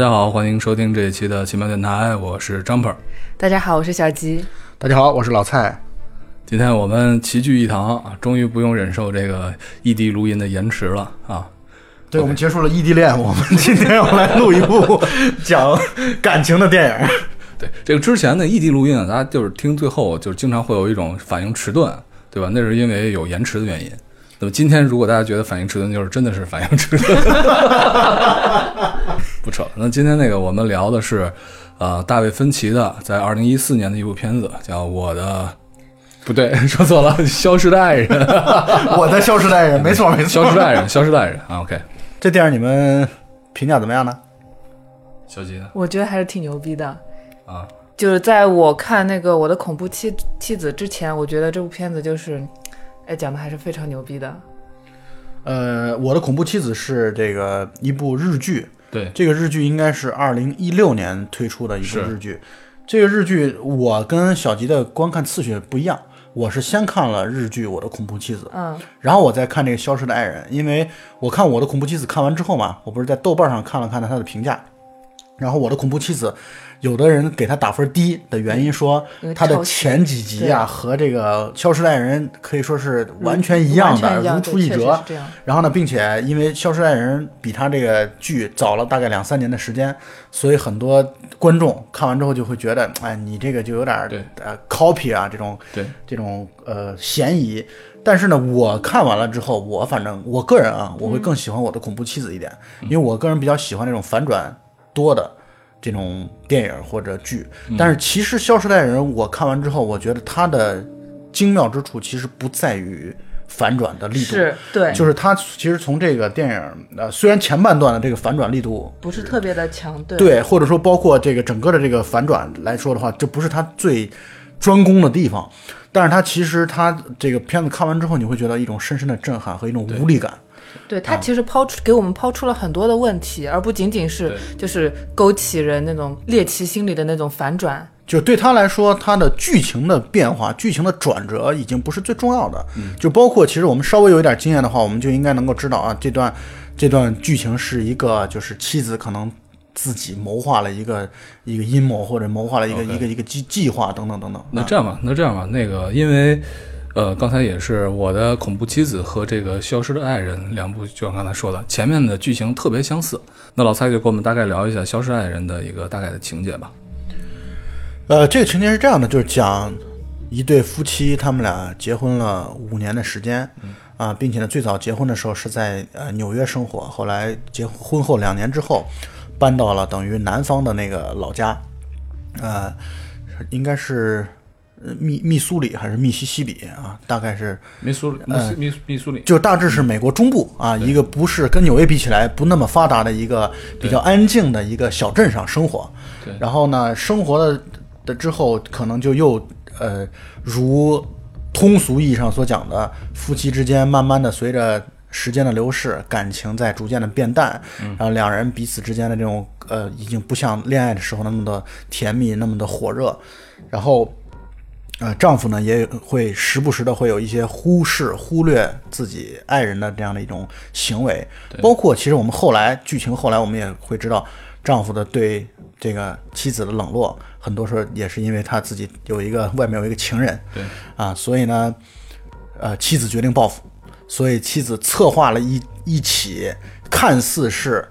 大家好，欢迎收听这一期的奇妙电台，我是 Jumper。大家好，我是小吉。大家好，我是老蔡。今天我们齐聚一堂啊，终于不用忍受这个异地录音的延迟了啊！对，我们结束了异地恋，我们今天要来录一部讲感情的电影。对，这个之前的异地录音啊，大家就是听最后，就是经常会有一种反应迟钝，对吧？那是因为有延迟的原因。那么今天如果大家觉得反应迟钝，就是真的是反应迟钝。不扯。那今天那个我们聊的是，呃，大卫芬奇的在二零一四年的一部片子，叫《我的》，不对，说错了，《消失的爱人》。我的消失的爱人，没错没错，消失的爱人，消失的爱人啊。OK，这电影你们评价怎么样呢？小吉呢？我觉得还是挺牛逼的。啊，就是在我看那个《我的恐怖妻妻子》之前，我觉得这部片子就是，哎，讲的还是非常牛逼的。呃，我的恐怖妻子是这个一部日剧，对，这个日剧应该是二零一六年推出的一部日剧。这个日剧我跟小吉的观看次序不一样，我是先看了日剧《我的恐怖妻子》，嗯，然后我再看这个《消失的爱人》，因为我看《我的恐怖妻子》看完之后嘛，我不是在豆瓣上看了看他的评价，然后《我的恐怖妻子》，有的人给他打分低的原因说他的前几集啊和这个《消失的爱人》可以说是完全一样的，如出一辙。然后呢，并且因为《消失的爱人》比他这个剧早了大概两三年的时间，所以很多观众看完之后就会觉得，哎，你这个就有点儿呃 copy 啊这种对这种呃嫌疑。但是呢，我看完了之后，我反正我个人啊，我会更喜欢我的恐怖妻子一点，因为我个人比较喜欢那种反转多的这种电影或者剧。但是其实《消失的爱人》，我看完之后，我觉得它的精妙之处其实不在于反转的力度，是对，就是它其实从这个电影呃，虽然前半段的这个反转力度不是特别的强，对。对，或者说包括这个整个的这个反转来说的话，这不是它最专攻的地方，但是它其实它这个片子看完之后，你会觉得一种深深的震撼和一种无力感。对他其实抛出给我们抛出了很多的问题，而不仅仅是就是勾起人那种猎奇心理的那种反转。就对他来说，他的剧情的变化、剧情的转折已经不是最重要的。就包括其实我们稍微有一点经验的话，我们就应该能够知道啊，这段这段剧情是一个就是妻子可能自己谋划了一个一个阴谋，或者谋划了一个一个一个计计划等等等等。啊那这样吧，那这样吧，那个因为，呃，刚才也是我的恐怖妻子和这个消失的爱人两部，就像刚才说的，前面的剧情特别相似。那老蔡就给我们大概聊一下消失爱人的一个大概的情节吧。呃，这个情节是这样的，就是讲一对夫妻，他们俩结婚了五年的时间，啊，并且呢，最早结婚的时候是在呃纽约生活，后来结婚后两年之后，搬到了等于南方的那个老家，呃，应该是呃密密苏里还是密西西比啊，大概是密苏里，密苏密密苏里，就大致是美国中部啊，一个不是跟纽约比起来不那么发达的一个比较安静的一个小镇上生活。对然后呢，生活的的之后，可能就又呃，如通俗意义上所讲的，夫妻之间慢慢的随着时间的流逝，感情在逐渐的变淡，然后两人彼此之间的这种呃，已经不像恋爱的时候那么的甜蜜，那么的火热，然后。呃，丈夫呢也会时不时的会有一些忽视、忽略自己爱人的这样的一种行为，包括其实我们后来剧情后来我们也会知道，丈夫的对这个妻子的冷落，很多时候也是因为他自己有一个外面有一个情人，对。啊，所以呢，呃，妻子决定报复，所以妻子策划了一一起看似是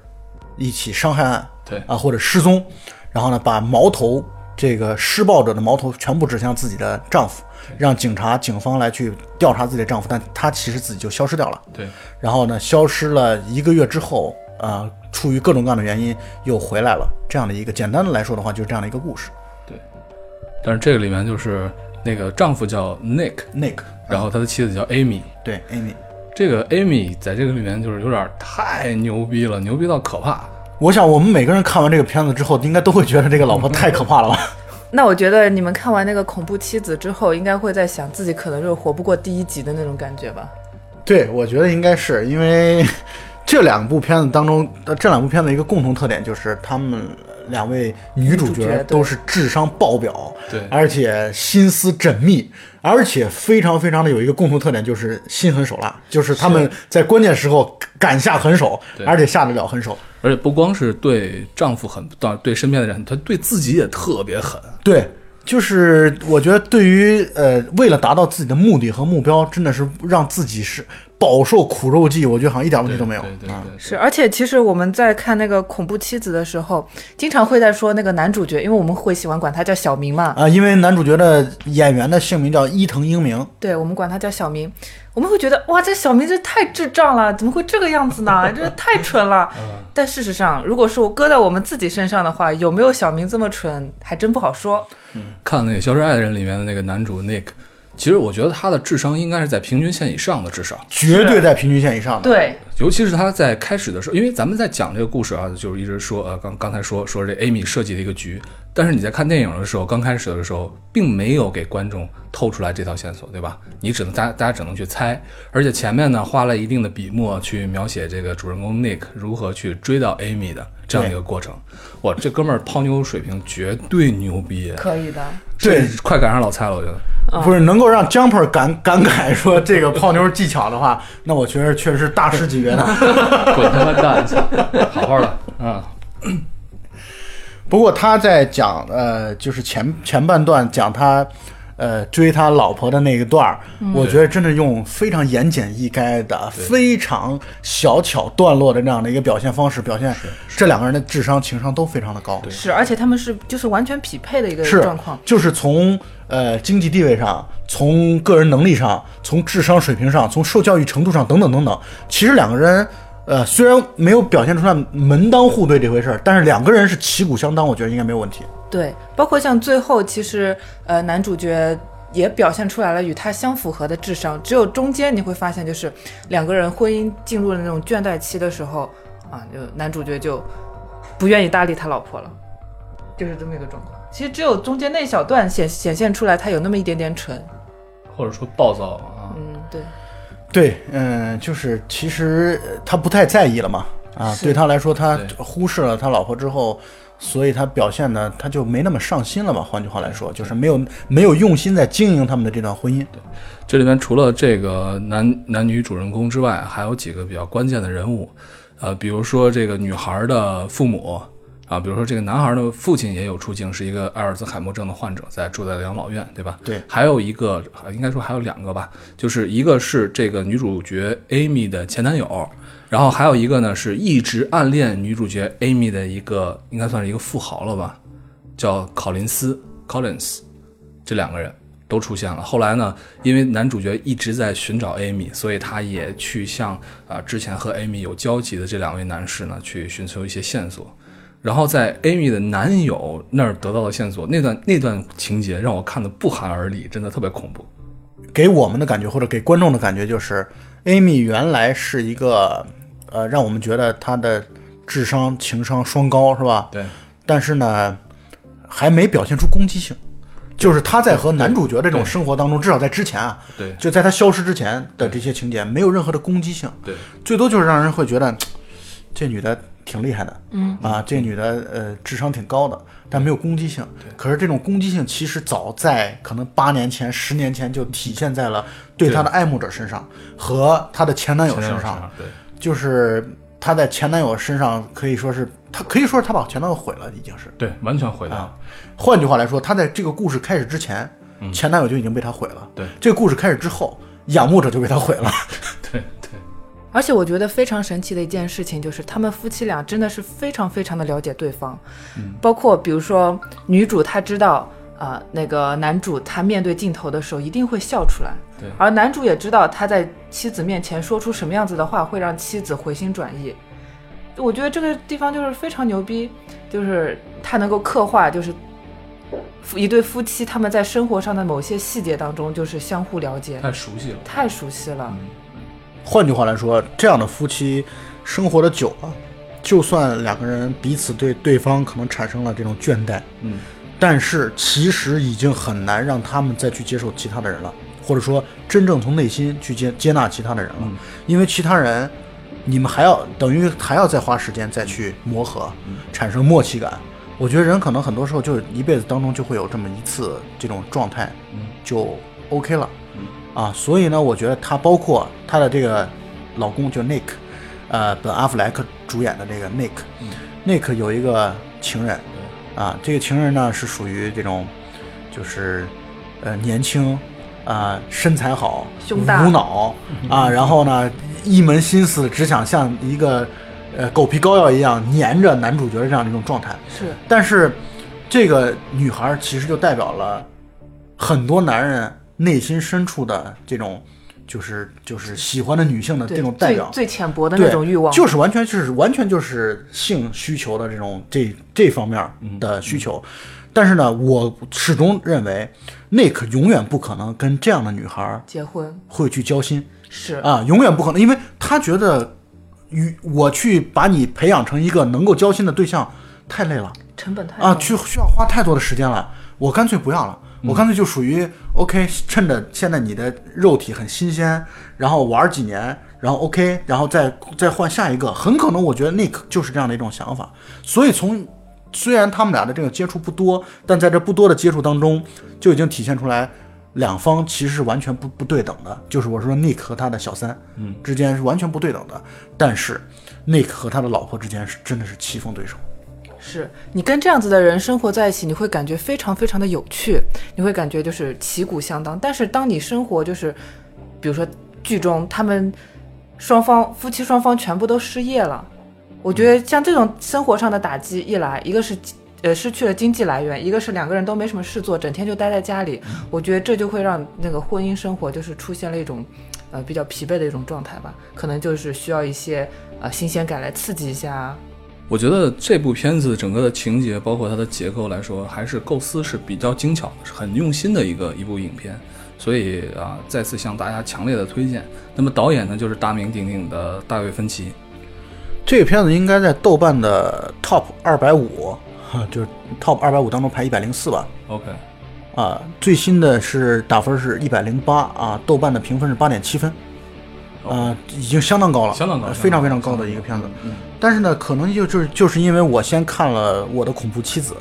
一起伤害案，对啊，或者失踪，然后呢，把矛头这个施暴者的矛头全部指向自己的丈夫，让警察、警方来去调查自己的丈夫，但她其实自己就消失掉了。对然后呢，消失了一个月之后，呃，出于各种各样的原因又回来了。这样的一个简单的来说的话，就是这样的一个故事。对但是这个里面就是那个丈夫叫 Nick，Nick，然后他的妻子叫 Amy。对 Amy，这个 Amy 在这个里面就是有点太牛逼了，牛逼到可怕。我想我们每个人看完这个片子之后，应该都会觉得这个老婆太可怕了吧？那我觉得你们看完那个恐怖妻子之后，应该会在想自己可能就是活不过第一集的那种感觉吧？对，我觉得应该是因为 这两部片子当中，呃这两部片子一个共同特点就是他们两位女主角都是智商爆表，对而且心思缜密，而且非常非常的有一个共同特点，就是心狠手辣，就是他们在关键时候敢下狠手，而且下得了狠手。而且不光是对丈夫狠，到对身边的人，她对自己也特别狠。对，就是我觉得对于呃，为了达到自己的目的和目标，真的是让自己是饱受苦肉计，我觉得好像一点问题都没有。啊对对对，是，而且其实我们在看那个恐怖妻子的时候，经常会在说那个男主角，因为我们会喜欢管他叫小明嘛，啊，因为男主角的演员的姓名叫伊藤英明，对我们管他叫小明，我们会觉得哇，这小明这太智障了，怎么会这个样子呢？这太蠢了。但事实上，如果是我搁在我们自己身上的话，有没有小明这么蠢，还真不好说。嗯看那个《消失爱人》里面的那个男主 Nick，其实我觉得他的智商应该是在平均线以上的智商。绝对在平均线以上的。对，尤其是他在开始的时候，因为咱们在讲这个故事啊，就是一直说呃，刚刚才说说这 Amy 设计的一个局，但是你在看电影的时候，刚开始的时候，并没有给观众透出来这条线索，对吧？你只能大家大家只能去猜，而且前面呢花了一定的笔墨去描写这个主人公 Nick 如何去追到 Amy 的这样一个过程。哇，这哥们儿泡妞水平绝对牛逼，可以的。对这快赶上老蔡了，我觉得。不是能够让 Jumper 感感慨说这个泡妞技巧的话，那我觉得确实是大师级别的。滚他妈蛋去！好好的，啊，不过他在讲呃，就是前前半段讲他呃追他老婆的那一段儿，我觉得真的用非常言简意赅的、非常小巧段落的这样的一个表现方式，表现这两个人的智商、情商都非常的高。是，而且他们是就是完全匹配的一个状况。就是从呃经济地位上，从个人能力上，从智商水平上，从受教育程度上等等等等，其实两个人呃虽然没有表现出来门当户对这回事儿，但是两个人是旗鼓相当，我觉得应该没有问题。对，包括像最后，其实呃，男主角也表现出来了与他相符合的智商，只有中间你会发现，就是两个人婚姻进入了那种倦怠期的时候啊，就男主角就不愿意搭理他老婆了，就是这么一个状况。其实只有中间那小段显显现出来，他有那么一点点蠢。或者说暴躁啊，嗯，对，对，嗯，就是其实呃他不太在意了嘛，啊，对他来说，他忽视了他老婆之后，所以他表现呢他就没那么上心了嘛。换句话来说，就是没有没有用心在经营他们的这段婚姻。对这里面除了这个男男女主人公之外，还有几个比较关键的人物，呃，比如说这个女孩的父母啊，比如说这个男孩的父亲也有出镜，是一个阿尔兹海默症的患者，在住在养老院，对吧？对还有一个，呃应该说还有两个吧，就是一个是这个女主角 Amy 的前男友，然后还有一个呢是一直暗恋女主角 Amy 的一个，应该算是一个富豪了吧，叫考林斯 Collins，这两个人都出现了。后来呢，因为男主角一直在寻找 Amy，所以他也去向啊、之前和 Amy 有交集的这两位男士呢去寻求一些线索。然后在 Amy 的男友那儿得到的线索，那段那段情节让我看的不寒而栗，真的特别恐怖。给我们的感觉，或者给观众的感觉，就是，Amy 原来是一个，呃，让我们觉得她的智商、情商双高，是吧？对，但是呢，还没表现出攻击性。就是她在和男主角这种生活当中，至少在之前啊，对。就在她消失之前的这些情节，没有任何的攻击性，对，最多就是让人会觉得这女的挺厉害的，嗯啊，这女的呃智商挺高的，但没有攻击性。可是这种攻击性其实早在可能八年前、十年前就体现在了对她的爱慕者身上和她的前男友身上，对，就是她在前男友身上可以说是她可以说是她把前男友毁了，已经是。对，完全毁了。啊，换句话来说，她在这个故事开始之前，前男友就已经被她毁了。嗯对这个故事开始之后，仰慕者就被她毁了。对对，而且我觉得非常神奇的一件事情就是，他们夫妻俩真的是非常非常的了解对方，包括比如说女主她知道。啊、那个男主他面对镜头的时候一定会笑出来，对而男主也知道他在妻子面前说出什么样子的话会让妻子回心转意。我觉得这个地方就是非常牛逼，就是他能够刻画，就是夫一对夫妻他们在生活上的某些细节当中就是相互了解，太熟悉了。太熟悉了。换句话来说，这样的夫妻生活的久了，就算两个人彼此对对方可能产生了这种倦怠，嗯，但是其实已经很难让他们再去接受其他的人了，或者说真正从内心去接接纳其他的人了，嗯。因为其他人，你们还要等于还要再花时间再去磨合，产生默契感。我觉得人可能很多时候就一辈子当中就会有这么一次这种状态，就 OK 了，啊，所以呢，我觉得她包括她的这个老公就 Nick，呃，本阿弗莱克主演的这个 Nick，Nick、Nick 有一个情人，啊，这个情人呢是属于这种，就是呃年轻啊、身材好，胸大无脑啊，然后呢一门心思只想像一个呃狗皮膏药一样粘着男主角的这样的一种状态。是。但是这个女孩其实就代表了很多男人内心深处的这种，就是就是喜欢的女性的这种代表。最最浅薄的对那种欲望，就是完全就是完全就是性需求的这种这这方面的需求。但是呢，我始终认为，Nick 永远不可能跟这样的女孩结婚。会去交心。是。啊，永远不可能，因为他觉得与我去把你培养成一个能够交心的对象太累了。啊，成本太啊去需要花太多的时间了，我干脆不要了，我干脆就属于 OK，趁着现在你的肉体很新鲜，然后玩几年，然后 OK，然后再再换下一个，很可能我觉得 Nick 就是这样的一种想法，所以从虽然他们俩的这个接触不多，但在这不多的接触当中，就已经体现出来。两方其实是完全不不对等的，就是我说 Nick 和他的小三，嗯，之间是完全不对等的。但是 Nick 和他的老婆之间是真的是棋逢对手。是你跟这样子的人生活在一起，你会感觉非常非常的有趣，你会感觉就是旗鼓相当。但是当你生活就是，比如说剧中他们双方夫妻双方全部都失业了，我觉得像这种生活上的打击一来，一个是呃失去了经济来源，一个是两个人都没什么事做，整天就待在家里，我觉得这就会让那个婚姻生活就是出现了一种呃比较疲惫的一种状态吧，可能就是需要一些呃新鲜感来刺激一下。我觉得这部片子整个的情节，包括它的结构来说，还是构思是比较精巧的，是很用心的一个一部影片。所以啊，再次向大家强烈的推荐。那么导演呢，就是大名鼎鼎的大卫芬奇。这个片子应该在豆瓣的 Top 二百五，就是 Top 二百五当中排一百零四吧。OK，啊，最新的是打分是一百零八啊，豆瓣的评分是八点七分，啊，已经相当高了，相当高呃非常非常高的一个片子。嗯但是呢，可能就就是就是因为我先看了我的恐怖妻子，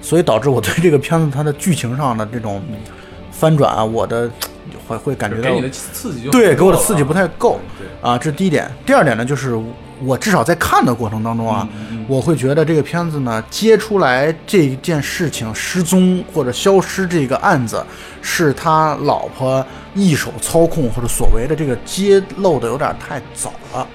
所以导致我对这个片子它的剧情上的这种翻转啊，我的会会感觉到给你的刺激对，给我的刺激不太够对。啊，这是第一点。第二点呢，就是我至少在看的过程当中啊，嗯我会觉得这个片子呢揭出来这件事情失踪或者消失这个案子，是他老婆一手操控或者所谓的这个揭露的有点太早了，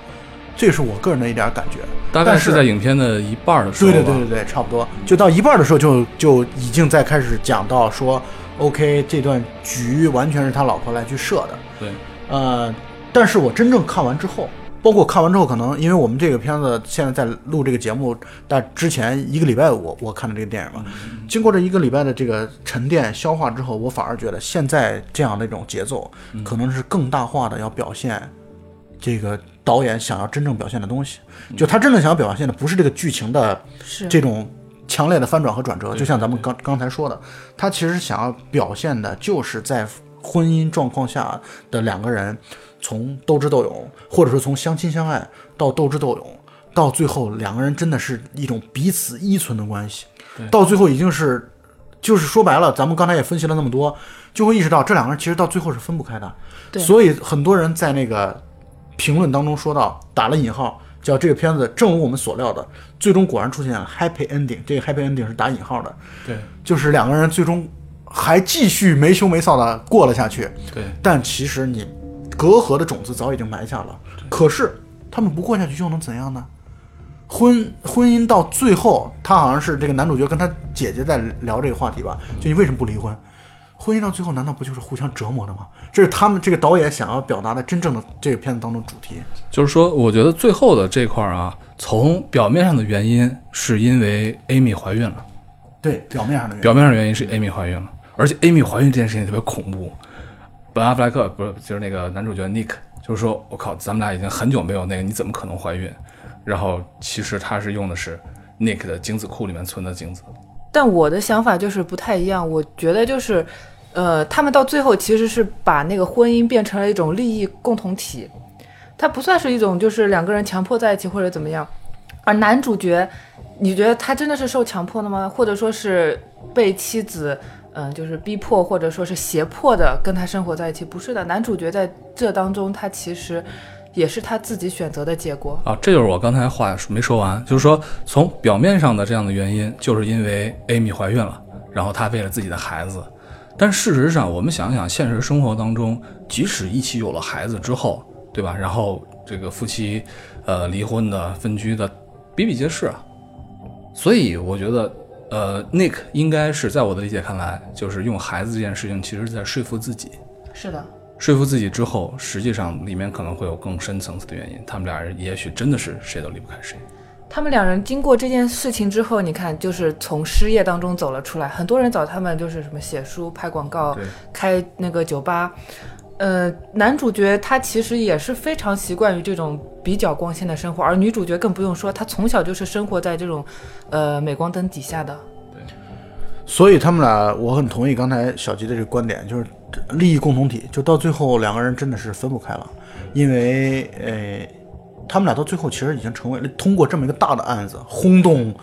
这是我个人的一点感觉。大概但是在影片的一半的时候。对对对对对，差不多，就到一半的时候就就已经在开始讲到说，OK，这段局完全是他老婆来去设的。对呃，但是我真正看完之后，包括看完之后，可能因为我们这个片子现在在录这个节目，但之前一个礼拜我我看的这个电影嘛，经过这一个礼拜的这个沉淀消化之后，我反而觉得现在这样的一种节奏，可能是更大化的要表现这个导演想要真正表现的东西。就他真正想要表现的不是这个剧情的这种强烈的翻转和转折，就像咱们刚刚才说的，他其实想要表现的就是在婚姻状况下的两个人从斗智斗勇，或者说从相亲相爱到斗智斗勇，到最后两个人真的是一种彼此依存的关系，到最后已经是。就是说白了，咱们刚才也分析了那么多，就会意识到这两个人其实到最后是分不开的。对所以很多人在那个评论当中说到，打了引号，叫这个片子正如我们所料的，最终果然出现了 happy ending。这个 happy ending 是打引号的，对就是两个人最终还继续没羞没臊的过了下去。对但其实你隔阂的种子早已经埋下了。可是他们不过下去又能怎样呢？婚婚姻到最后，他好像是这个男主角跟他姐姐在聊这个话题吧，就你为什么不离婚？婚姻到最后难道不就是互相折磨的吗？这是他们这个导演想要表达的真正的这个片子当中主题。就是说，我觉得最后的这块儿啊，从表面上的原因是因为 Amy 怀孕了，对，表面上的原因。表面上的原因是 Amy 怀孕了，而且 Amy 怀孕这件事情特别恐怖。本阿弗莱克不是就是那个男主角 Nick，就是说我靠，咱们俩已经很久没有那个，你怎么可能怀孕？然后其实他是用的是 Nick 的精子库里面存的精子。但我的想法就是不太一样，我觉得就是，呃，他们到最后其实是把那个婚姻变成了一种利益共同体，它不算是一种就是两个人强迫在一起或者怎么样。而男主角，你觉得他真的是受强迫的吗？或者说是被妻子，嗯、就是逼迫或者说是胁迫的跟他生活在一起？不是的，男主角在这当中他其实也是他自己选择的结果。啊，这就是我刚才话没说完，就是说从表面上的这样的原因，就是因为 Amy 怀孕了，然后他为了自己的孩子。但事实上，我们想想，现实生活当中，即使一起有了孩子之后，对吧？然后这个夫妻，呃，离婚的、分居的，比比皆是啊。所以我觉得，呃，Nick 应该是在我的理解看来，就是用孩子这件事情，其实是在说服自己。是的，说服自己之后，实际上里面可能会有更深层次的原因。他们俩人也许真的是谁都离不开谁。他们两人经过这件事情之后，你看，就是从失业当中走了出来。很多人找他们就是什么写书、拍广告、开那个酒吧。呃，男主角他其实也是非常习惯于这种比较光鲜的生活，而女主角更不用说，她从小就是生活在这种呃镁光灯底下的。对所以他们俩，我很同意刚才小吉的这个观点，就是利益共同体，就到最后两个人真的是分不开了，因为呃，他们俩到最后其实已经成为了通过这么一个大的案子轰动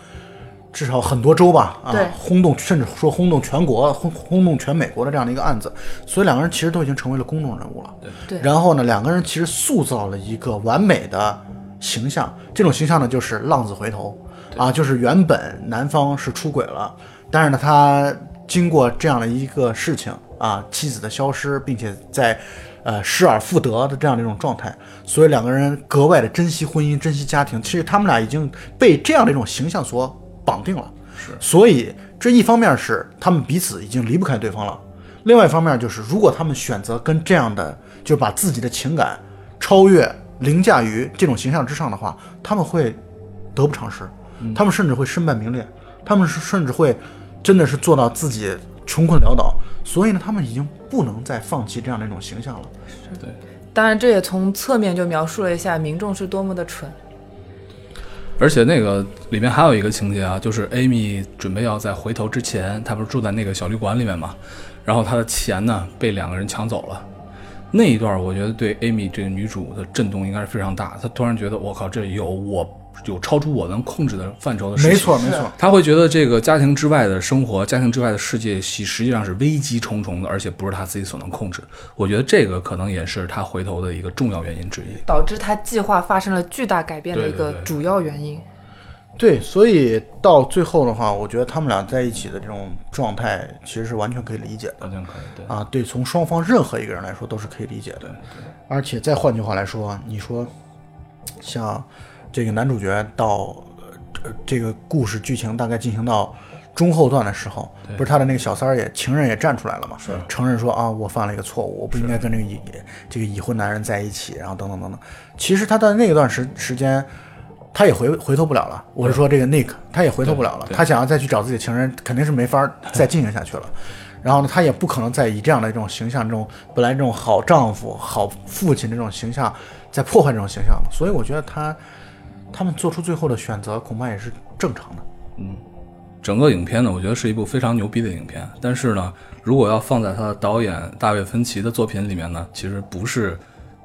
至少很多州吧，啊，轰动甚至说轰动全国、轰轰动全美国的这样的一个案子，所以两个人其实都已经成为了公众人物了。对。然后呢，两个人其实塑造了一个完美的形象，这种形象呢就是浪子回头。啊，就是原本男方是出轨了，但是呢，他经过这样的一个事情啊，妻子的消失，并且在呃失而复得的这样的一种状态，所以两个人格外的珍惜婚姻，珍惜家庭。其实他们俩已经被这样的一种形象所绑定了，是。所以这一方面是他们彼此已经离不开对方了，另外一方面就是如果他们选择跟这样的，就把自己的情感超越、凌驾于这种形象之上的话，他们会得不偿失，他们甚至会身败名裂，他们是甚至会真的是做到自己穷困潦倒，所以呢，他们已经不能再放弃这样的一种形象了。对，当然，这也从侧面就描述了一下民众是多么的蠢。而且那个里面还有一个情节啊，就是 Amy 准备要在回头之前，她不是住在那个小旅馆里面嘛，然后她的钱呢被两个人抢走了。那一段我觉得对 Amy 这个女主的震动应该是非常大，她突然觉得我靠，这有我有超出我能控制的范畴的事情。没错，没错。他会觉得这个家庭之外的生活，家庭之外的世界，实实际上是危机重重的，而且不是他自己所能控制。我觉得这个可能也是他回头的一个重要原因之一。导致他计划发生了巨大改变的一个主要原因。对，所以到最后的话，我觉得他们俩在一起的这种状态，其实是完全可以理解的。完全可以，对，啊，对，从双方任何一个人来说都是可以理解的。对而且再换句话来说，你说像这个男主角到呃这个故事剧情大概进行到中后段的时候，不是他的那个小三儿也情人也站出来了嘛，是承认说啊，我犯了一个错误，我不应该跟这个已这个已婚男人在一起，然后等等等等。其实他在那一段时时间。他也回回头不了了，我是说这个 Nick，他也回头不了了。他想要再去找自己的情人，肯定是没法再进行下去了。然后呢，他也不可能再以这样的一种形象，这种本来这种好丈夫、好父亲这种形象，再破坏这种形象了。所以我觉得他他们做出最后的选择，恐怕也是正常的。嗯整个影片呢，我觉得是一部非常牛逼的影片。但是呢，如果要放在他的导演大卫芬奇的作品里面呢，其实不是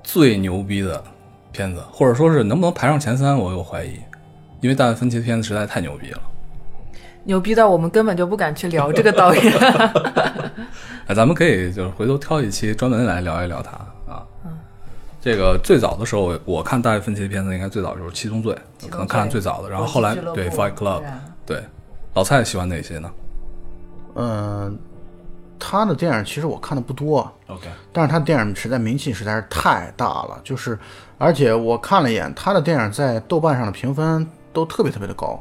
最牛逼的片子，或者说是能不能排上前三，我有怀疑，因为大卫芬奇的片子实在太牛逼了。牛逼到我们根本就不敢去聊这个导演。哎，咱们可以就是回头挑一期专门来聊一聊他啊。这个最早的时候，我我看大卫芬奇的片子，应该最早就是《七宗罪》，可能看的最早的。然后后来对《Fight Club》，对，老蔡喜欢哪些呢？嗯，他的电影其实我看的不多，？OK，但是他电影实在名气实在是太大了，就是而且我看了一眼他的电影在豆瓣上的评分都特别特别的高，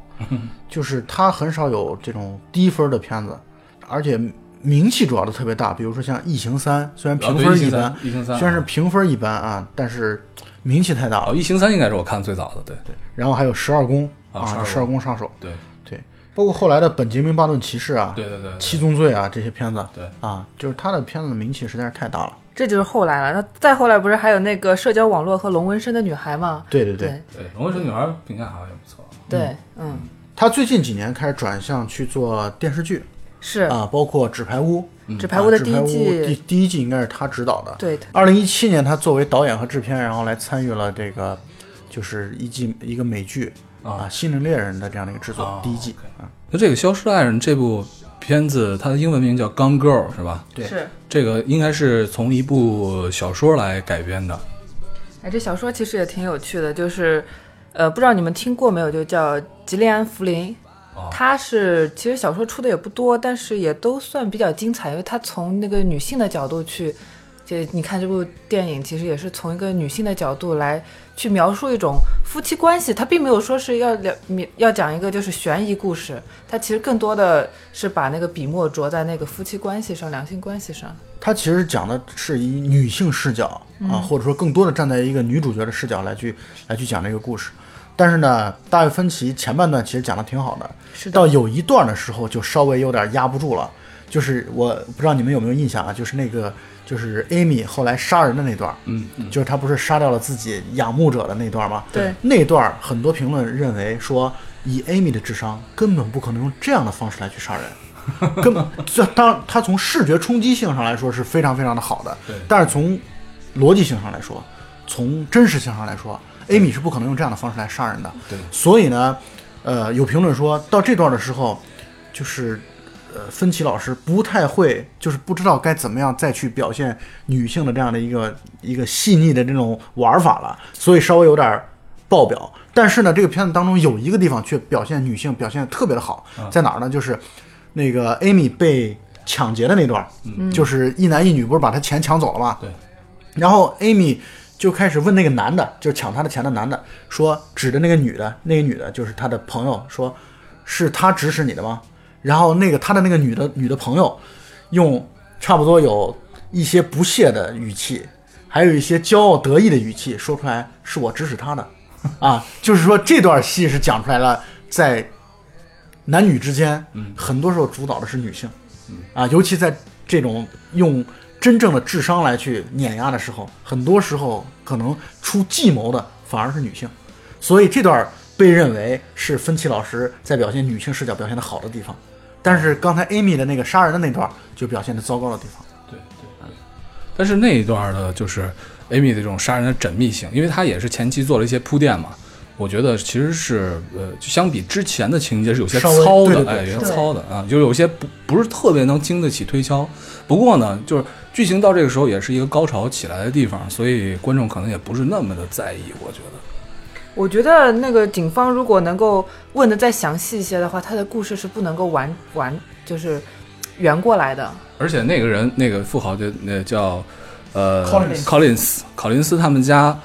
就是他很少有这种低分的片子，而且名气主要的特别大，比如说像《异形三》，虽然评分一般，异形三，虽然是评分一般啊，但是名气太大哦，异形三应该是我看最早的，对对然后还有《十二宫》啊啊，12十二宫杀手，对对，包括后来的《本杰明·巴顿骑士》啊，对对对对七宗罪》啊这些片子，对啊，就是他的片子的名气实在是太大了。这就是后来了。那再后来不是还有那个社交网络和龙纹身的女孩吗？对对对，对对，《龙纹身女孩》评价好像也不错。对，嗯，他最近几年开始转向去做电视剧是啊，包括《纸牌屋》。纸牌屋的第一季，第第一季应该是他执导的。对，二零一七年，他作为导演和制片，然后来参与了这个，就是一季一个美剧啊，《心灵猎人》的这样的一个制作，啊第一季啊。那这个《消失的爱人》这部片子，它的英文名叫《Gone Girl》是吧？对是这个应该是从一部小说来改编的。哎，这小说其实也挺有趣的，就是，呃，不知道你们听过没有，就叫吉利安·弗林。哦他是其实小说出的也不多，但是也都算比较精彩，因为他从那个女性的角度去，就你看这部电影，其实也是从一个女性的角度来去描述一种夫妻关系。他并没有说是要聊要讲一个就是悬疑故事，他其实更多的是把那个笔墨着在那个夫妻关系上、两性关系上。它其实讲的是以女性视角啊，或者说更多的站在一个女主角的视角来去来去讲这个故事。但是呢，大卫芬奇前半段其实讲的挺好的，是的到有一段的时候就稍微有点压不住了。就是我不知道你们有没有印象啊，就是那个就是 Amy 后来杀人的那段，嗯嗯，就是他不是杀掉了自己仰慕者的那段吗？对那段很多评论认为说，以 Amy 的智商，根本不可能用这样的方式来去杀人，根本这当他从视觉冲击性上来说是非常非常的好的对，但是从逻辑性上来说，从真实性上来说，Amy 是不可能用这样的方式来杀人的。对，所以呢，呃，有评论说到这段的时候，就是呃，芬奇老师不太会，就是不知道该怎么样再去表现女性的这样的一个一个细腻的这种玩法了，所以稍微有点爆表。但是呢，这个片子当中有一个地方却表现女性表现得特别的好，在哪儿呢？就是那个 Amy 被抢劫的那段，就是一男一女不是把她钱抢走了吗？对。然后 Amy 就开始问那个男的，就是抢他的钱的男的，说指着那个女的，那个女的就是他的朋友，说是他指使你的吗？然后那个他的那个女的女的朋友，用差不多有一些不屑的语气，还有一些骄傲得意的语气说出来，是我指使他的，啊，就是说这段戏是讲出来了，在男女之间，很多时候主导的是女性，啊，尤其在这种用真正的智商来去碾压的时候，很多时候可能出计谋的反而是女性，所以这段被认为是芬奇老师在表现女性视角表现的好的地方，但是刚才 Amy 的那个杀人的那段就表现的糟糕的地方。对对。但是那一段的就是 Amy 的这种杀人的缜密性，因为他也是前期做了一些铺垫嘛。我觉得其实是呃，就相比之前的情节是有些糙的，哎，有些糙的啊，就有些不不是特别能经得起推敲。不过呢，就是剧情到这个时候也是一个高潮起来的地方，所以观众可能也不是那么的在意。我觉得，我觉得那个警方如果能够问的再详细一些的话，他的故事是不能够完完就是圆过来的。而且那个人那个富豪就那叫呃 Collins Collins 考林斯他们家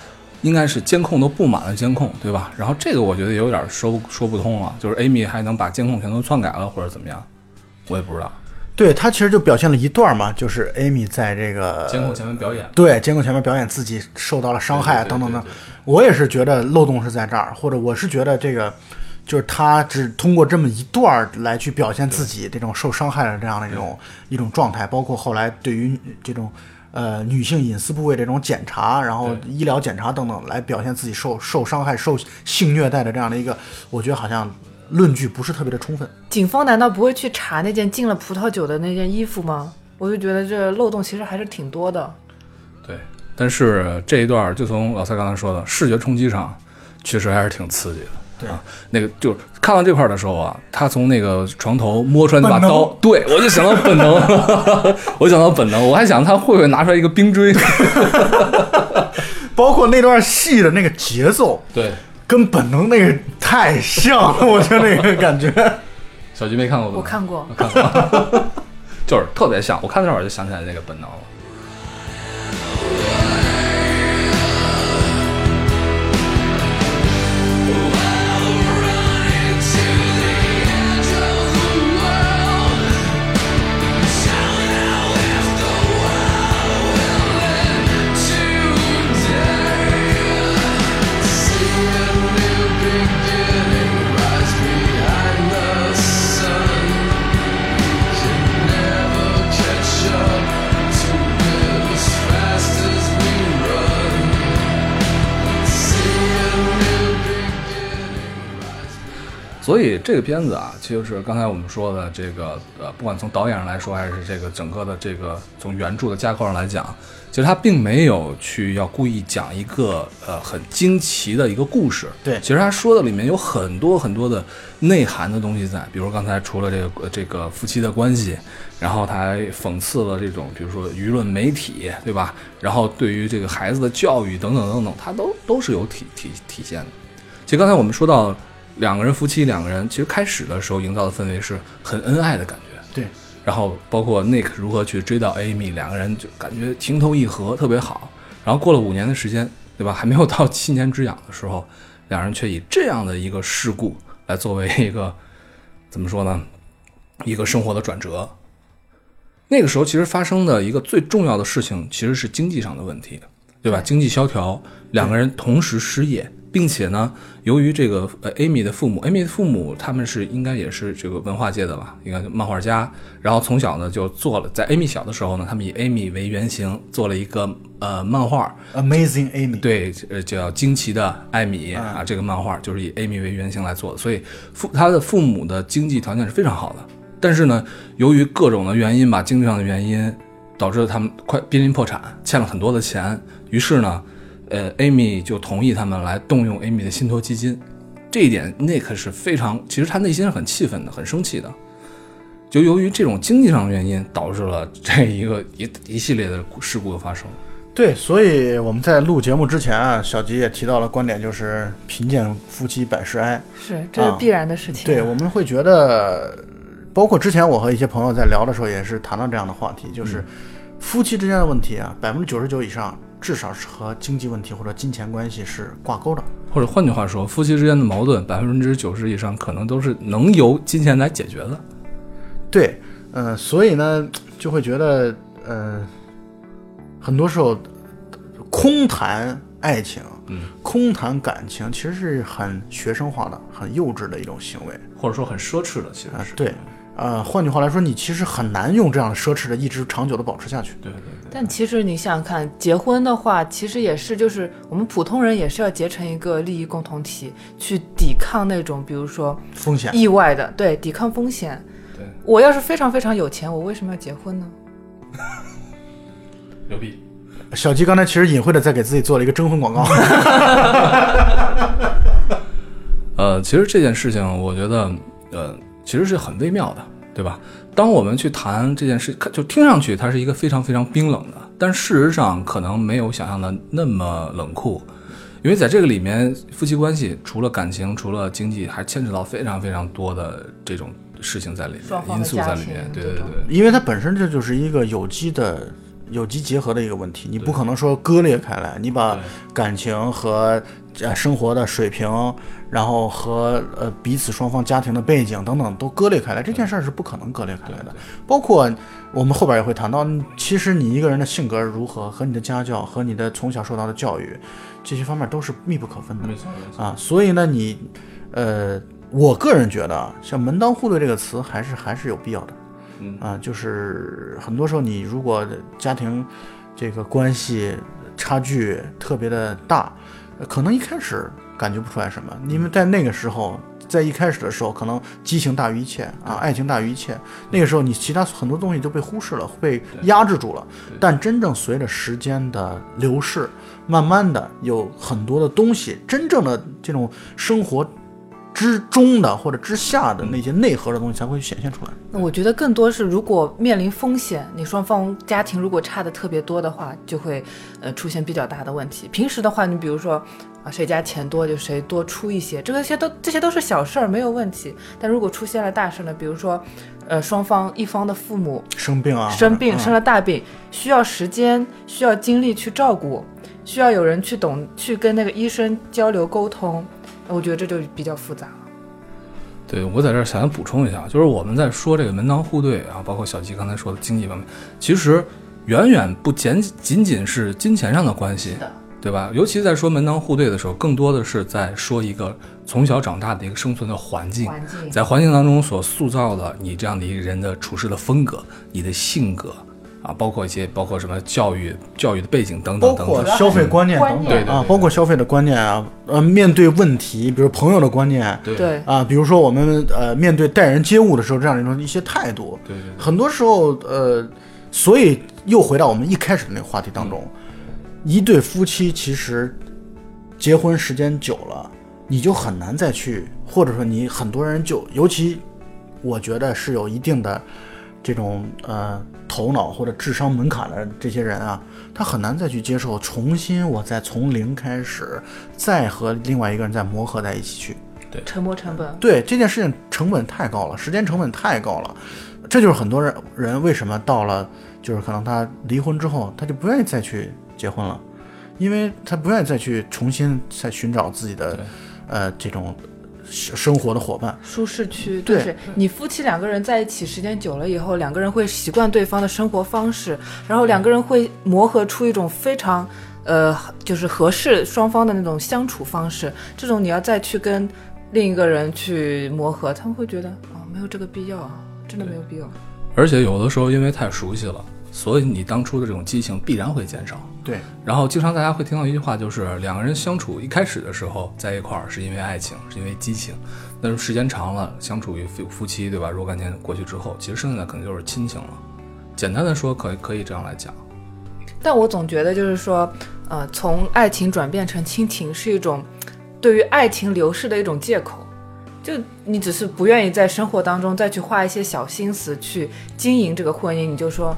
应该是监控都布满了监控，对吧？然后这个我觉得有点说说不通了，就是 Amy 还能把监控全都篡改了或者怎么样，我也不知道。对他其实就表现了一段嘛，就是 Amy 在这个监控前面表演，对监控前面表演自己受到了伤害等等等。我也是觉得漏洞是在这儿，或者我是觉得这个就是他只通过这么一段儿来去表现自己这种受伤害的这样的一种一种状态，包括后来对于这种呃女性隐私部位这种检查，然后医疗检查等等，来表现自己受受伤害、受性虐待的这样的一个，我觉得好像论据不是特别的充分。警方难道不会去查那件进了葡萄酒的那件衣服吗？我就觉得这漏洞其实还是挺多的。对。但是这一段就从老蔡刚才说的视觉冲击上，确实还是挺刺激的。对。啊，那个就是看到这块儿的时候啊，他从那个床头摸出来那把刀，对我就想到本能，我想到本能，我还想他会不会拿出来一个冰锥，包括那段戏的那个节奏，对，跟本能那个太像了，我觉得那个感觉。小菊没看过吧，我看过。我看过，就是特别像。我看那会儿就想起来那个本能了。所以这个片子啊，就是刚才我们说的这个呃，不管从导演上来说，还是这个整个的这个从原著的架构上来讲，其实它并没有去要故意讲一个呃很惊奇的一个故事。对其实他说的里面有很多很多的内涵的东西在，比如刚才除了这个呃这个夫妻的关系，然后他还讽刺了这种比如说舆论媒体，对吧？然后对于这个孩子的教育等等等等，他都都是有体体体现的。其实刚才我们说到两个人夫妻两个人，其实开始的时候营造的氛围是很恩爱的感觉。对，然后包括 Nick 如何去追到 Amy，两个人就感觉情投意合，特别好。然后过了五年的时间，对吧？还没有到七年之痒的时候，两人却以这样的一个事故来作为一个怎么说呢？一个生活的转折。那个时候其实发生的一个最重要的事情，其实是经济上的问题，对吧？经济萧条，两个人同时失业，并且呢，由于这个呃，Amy 的父母，Amy 的父母他们是应该也是这个文化界的吧，应该是漫画家。然后从小呢就做了，在 Amy 小的时候呢，他们以 Amy 为原型做了一个呃漫画，Amazing Amy，对，呃，叫《惊奇的艾米》啊，这个漫画就是以 Amy 为原型来做的，所以父他的父母的经济条件是非常好的。但是呢，由于各种的原因吧，经济上的原因，导致他们快濒临破产，欠了很多的钱。于是呢，呃，Amy 就同意他们来动用 Amy 的信托基金。这一点，Nick 是非常，其实他内心是很气愤的，很生气的。就由于这种经济上的原因，导致了这一个一一系列的事故的发生。对，所以我们在录节目之前啊，小吉也提到了观点，就是贫贱夫妻百事哀。是，这是必然的事情。对，我们会觉得，包括之前我和一些朋友在聊的时候，也是谈到这样的话题，就是夫妻之间的问题啊，百分之九十九以上至少是和经济问题或者金钱关系是挂钩的。或者换句话说，夫妻之间的矛盾，百分之九十以上可能都是能由金钱来解决的。对，嗯、所以呢，就会觉得，呃，很多时候空谈爱情，嗯，空谈感情，其实是很学生化的、很幼稚的一种行为或者说很奢侈的，其实是。啊对，呃，换句话来说，你其实很难用这样的奢侈的一直长久的保持下去。对对对。但其实你想想看，结婚的话，其实也是就是我们普通人也是要结成一个利益共同体，去抵抗那种比如说风险，意外的，对，抵抗风险。对，我要是非常非常有钱，我为什么要结婚呢？牛逼。小鸡刚才其实隐晦的在给自己做了一个征婚广告。呃，其实这件事情，我觉得，呃，其实是很微妙的，对吧？当我们去谈这件事，看就听上去它是一个非常非常冰冷的，但事实上可能没有想象的那么冷酷，因为在这个里面，夫妻关系除了感情，除了经济，还牵扯到非常非常多的这种事情在里面，因素在里面对对对，因为它本身这就是一个有机的、有机结合的一个问题，你不可能说割裂开来，你把感情和呃生活的水平，然后和呃彼此双方家庭的背景等等都割裂开来，这件事儿是不可能割裂开来的。包括我们后边也会谈到，其实你一个人的性格如何，和你的家教和你的从小受到的教育，这些方面都是密不可分的。没错没错。啊，所以呢，你，呃，我个人觉得啊，像门当户对这个词还是还是有必要的。嗯啊，就是很多时候你如果家庭这个关系差距特别的大，呃可能一开始感觉不出来什么，因为在那个时候。在一开始的时候，可能激情大于一切啊，爱情大于一切。那个时候，你其他很多东西都被忽视了，被压制住了。但真正随着时间的流逝，慢慢的有很多的东西，真正的这种生活之中的或者之下的那些内核的东西才会显现出来。那我觉得更多是，如果面临风险，你双方家庭如果差的特别多的话，就会呃出现比较大的问题。平时的话，你比如说啊，谁家钱多就谁多出一些，这个些都这些都是小事儿，没有问题。但如果出现了大事呢，比如说呃双方一方的父母生病啊，生病、嗯生了大病，需要时间、需要精力去照顾，需要有人去懂去跟那个医生交流沟通，我觉得这就比较复杂了。对我在这儿想补充一下，就是我们在说这个门当户对啊，包括小吉刚才说的经济方面，其实远远不仅仅仅是金钱上的关系，对吧？尤其在说门当户对的时候，更多的是在说一个从小长大的一个生存的环境，环境在环境当中所塑造的你这样的一个人的处事的风格、你的性格，啊，包括一些包括什么教育教育的背景等等等等。括消费观念等等。念对对啊，对包括消费的观念啊，呃，面对问题，比如朋友的观念对。对，啊，比如说我们呃面对待人接物的时候这样的一种一些态度，对对。很多时候呃，所以又回到我们一开始的那个话题当中，一对夫妻其实结婚时间久了，你就很难再去，或者说你很多人就尤其我觉得是有一定的这种呃头脑或者智商门槛的这些人啊，他很难再去接受重新我再从零开始，再和另外一个人再磨合在一起去。对沉没成本。对这件事情成本太高了，时间成本太高了，这就是很多人人为什么到了就是可能他离婚之后，他就不愿意再去结婚了，因为他不愿意再去重新再寻找自己的呃这种生生活的伙伴。舒适区，对就是你夫妻两个人在一起时间久了以后，两个人会习惯对方的生活方式，然后两个人会磨合出一种非常，呃，就是合适双方的那种相处方式。这种你要再去跟另一个人去磨合，他们会觉得哦，没有这个必要啊，真的没有必要。而且有的时候因为太熟悉了，所以你当初的这种激情必然会减少。对，然后经常大家会听到一句话，就是两个人相处一开始的时候在一块儿是因为爱情，是因为激情，但是时间长了，相处于夫夫妻，对吧？若干年过去之后，其实剩下的可能就是亲情了。简单的说，可以可以这样来讲。但我总觉得就是说，呃，从爱情转变成亲情是一种对于爱情流逝的一种借口。就你只是不愿意在生活当中再去花一些小心思去经营这个婚姻，你就说，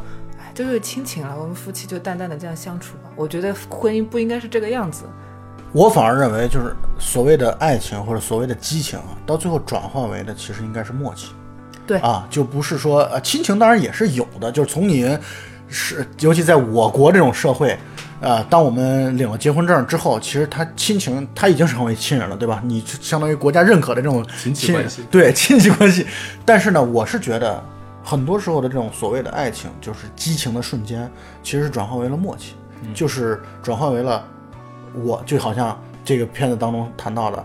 就是亲情了，我们夫妻就淡淡的这样相处吧。我觉得婚姻不应该是这个样子。我反而认为就是所谓的爱情或者所谓的激情啊，到最后转化为的其实应该是默契。对啊，就不是说呃亲情当然也是有的，就是从你是尤其在我国这种社会。呃，当我们领了结婚证之后，其实他亲情他已经成为亲人了，对吧？你就相当于国家认可的这种亲戚关系对亲戚关系。但是呢，我是觉得很多时候的这种所谓的爱情，就是激情的瞬间，其实转化为了默契，就是转化为了我就好像这个片子当中谈到的，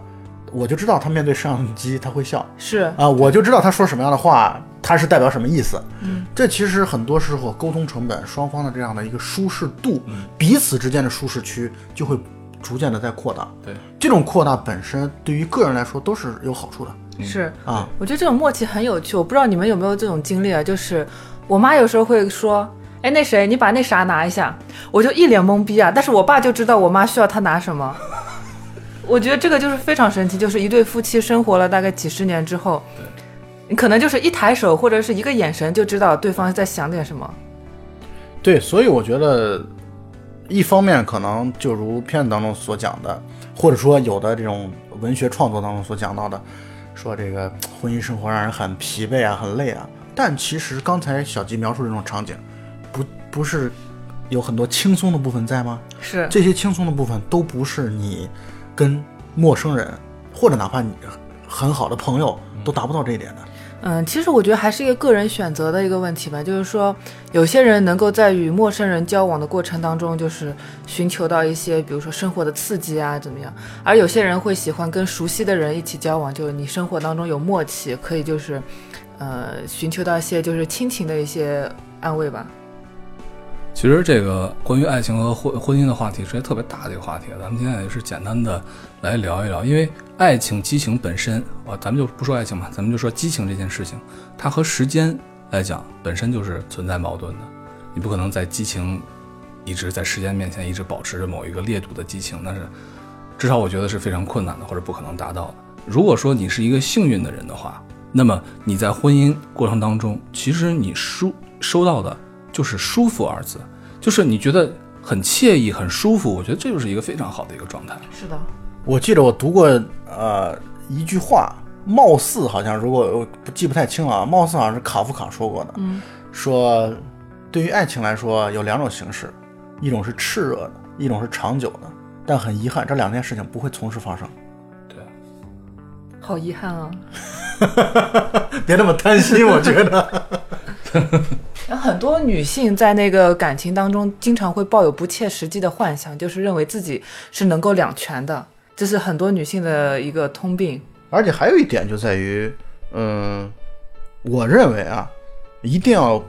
我就知道他面对摄像机他会笑。是，啊，我就知道他说什么样的话，他是代表什么意思。嗯，这其实很多时候沟通成本，双方的这样的一个舒适度，彼此之间的舒适区就会逐渐的在扩大。对，这种扩大本身对于个人来说都是有好处的是，啊。我觉得这种默契很有趣。我不知道你们有没有这种经历啊？就是我妈有时候会说：“哎，那谁，你把那啥拿一下。”我就一脸懵逼啊。但是我爸就知道我妈需要他拿什么。我觉得这个就是非常神奇，就是一对夫妻生活了大概几十年之后，你可能就是一抬手或者是一个眼神就知道对方在想点什么。对，所以我觉得，一方面可能就如片子当中所讲的，或者说有的这种文学创作当中所讲到的，说这个婚姻生活让人很疲惫啊，很累啊。但其实刚才小吉描述这种场景，不不是有很多轻松的部分在吗？是，这些轻松的部分都不是你跟陌生人，或者哪怕你很好的朋友都达不到这一点的。嗯，其实我觉得还是一个个人选择的一个问题吧，就是说，有些人能够在与陌生人交往的过程当中，就是寻求到一些，比如说生活的刺激啊，怎么样？而有些人会喜欢跟熟悉的人一起交往，就是你生活当中有默契，可以就是，呃，寻求到一些就是亲情的一些安慰吧。其实这个关于爱情和婚婚姻的话题是一个特别大的一个话题，咱们今天也是简单的来聊一聊。因为爱情、激情本身，啊，咱们就不说爱情嘛，咱们就说激情这件事情，它和时间来讲本身就是存在矛盾的。你不可能在激情一直在时间面前一直保持着某一个烈度的激情，那是至少我觉得是非常困难的，或者不可能达到的。如果说你是一个幸运的人的话，那么你在婚姻过程当中，其实你收收到的就是舒服二字，就是你觉得很惬意、很舒服。我觉得这就是一个非常好的一个状态。是的，我记得我读过呃一句话，貌似好像如果我不记不太清了啊，貌似好像是卡夫卡说过的，嗯，说对于爱情来说有两种形式，一种是炽热的，一种是长久的，但很遗憾这两件事情不会同时发生。对，好遗憾啊。别那么贪心，我觉得。有 很多女性在那个感情当中，经常会抱有不切实际的幻想，就是认为自己是能够两全的，这是很多女性的一个通病。而且还有一点就在于，嗯，我认为啊，一定要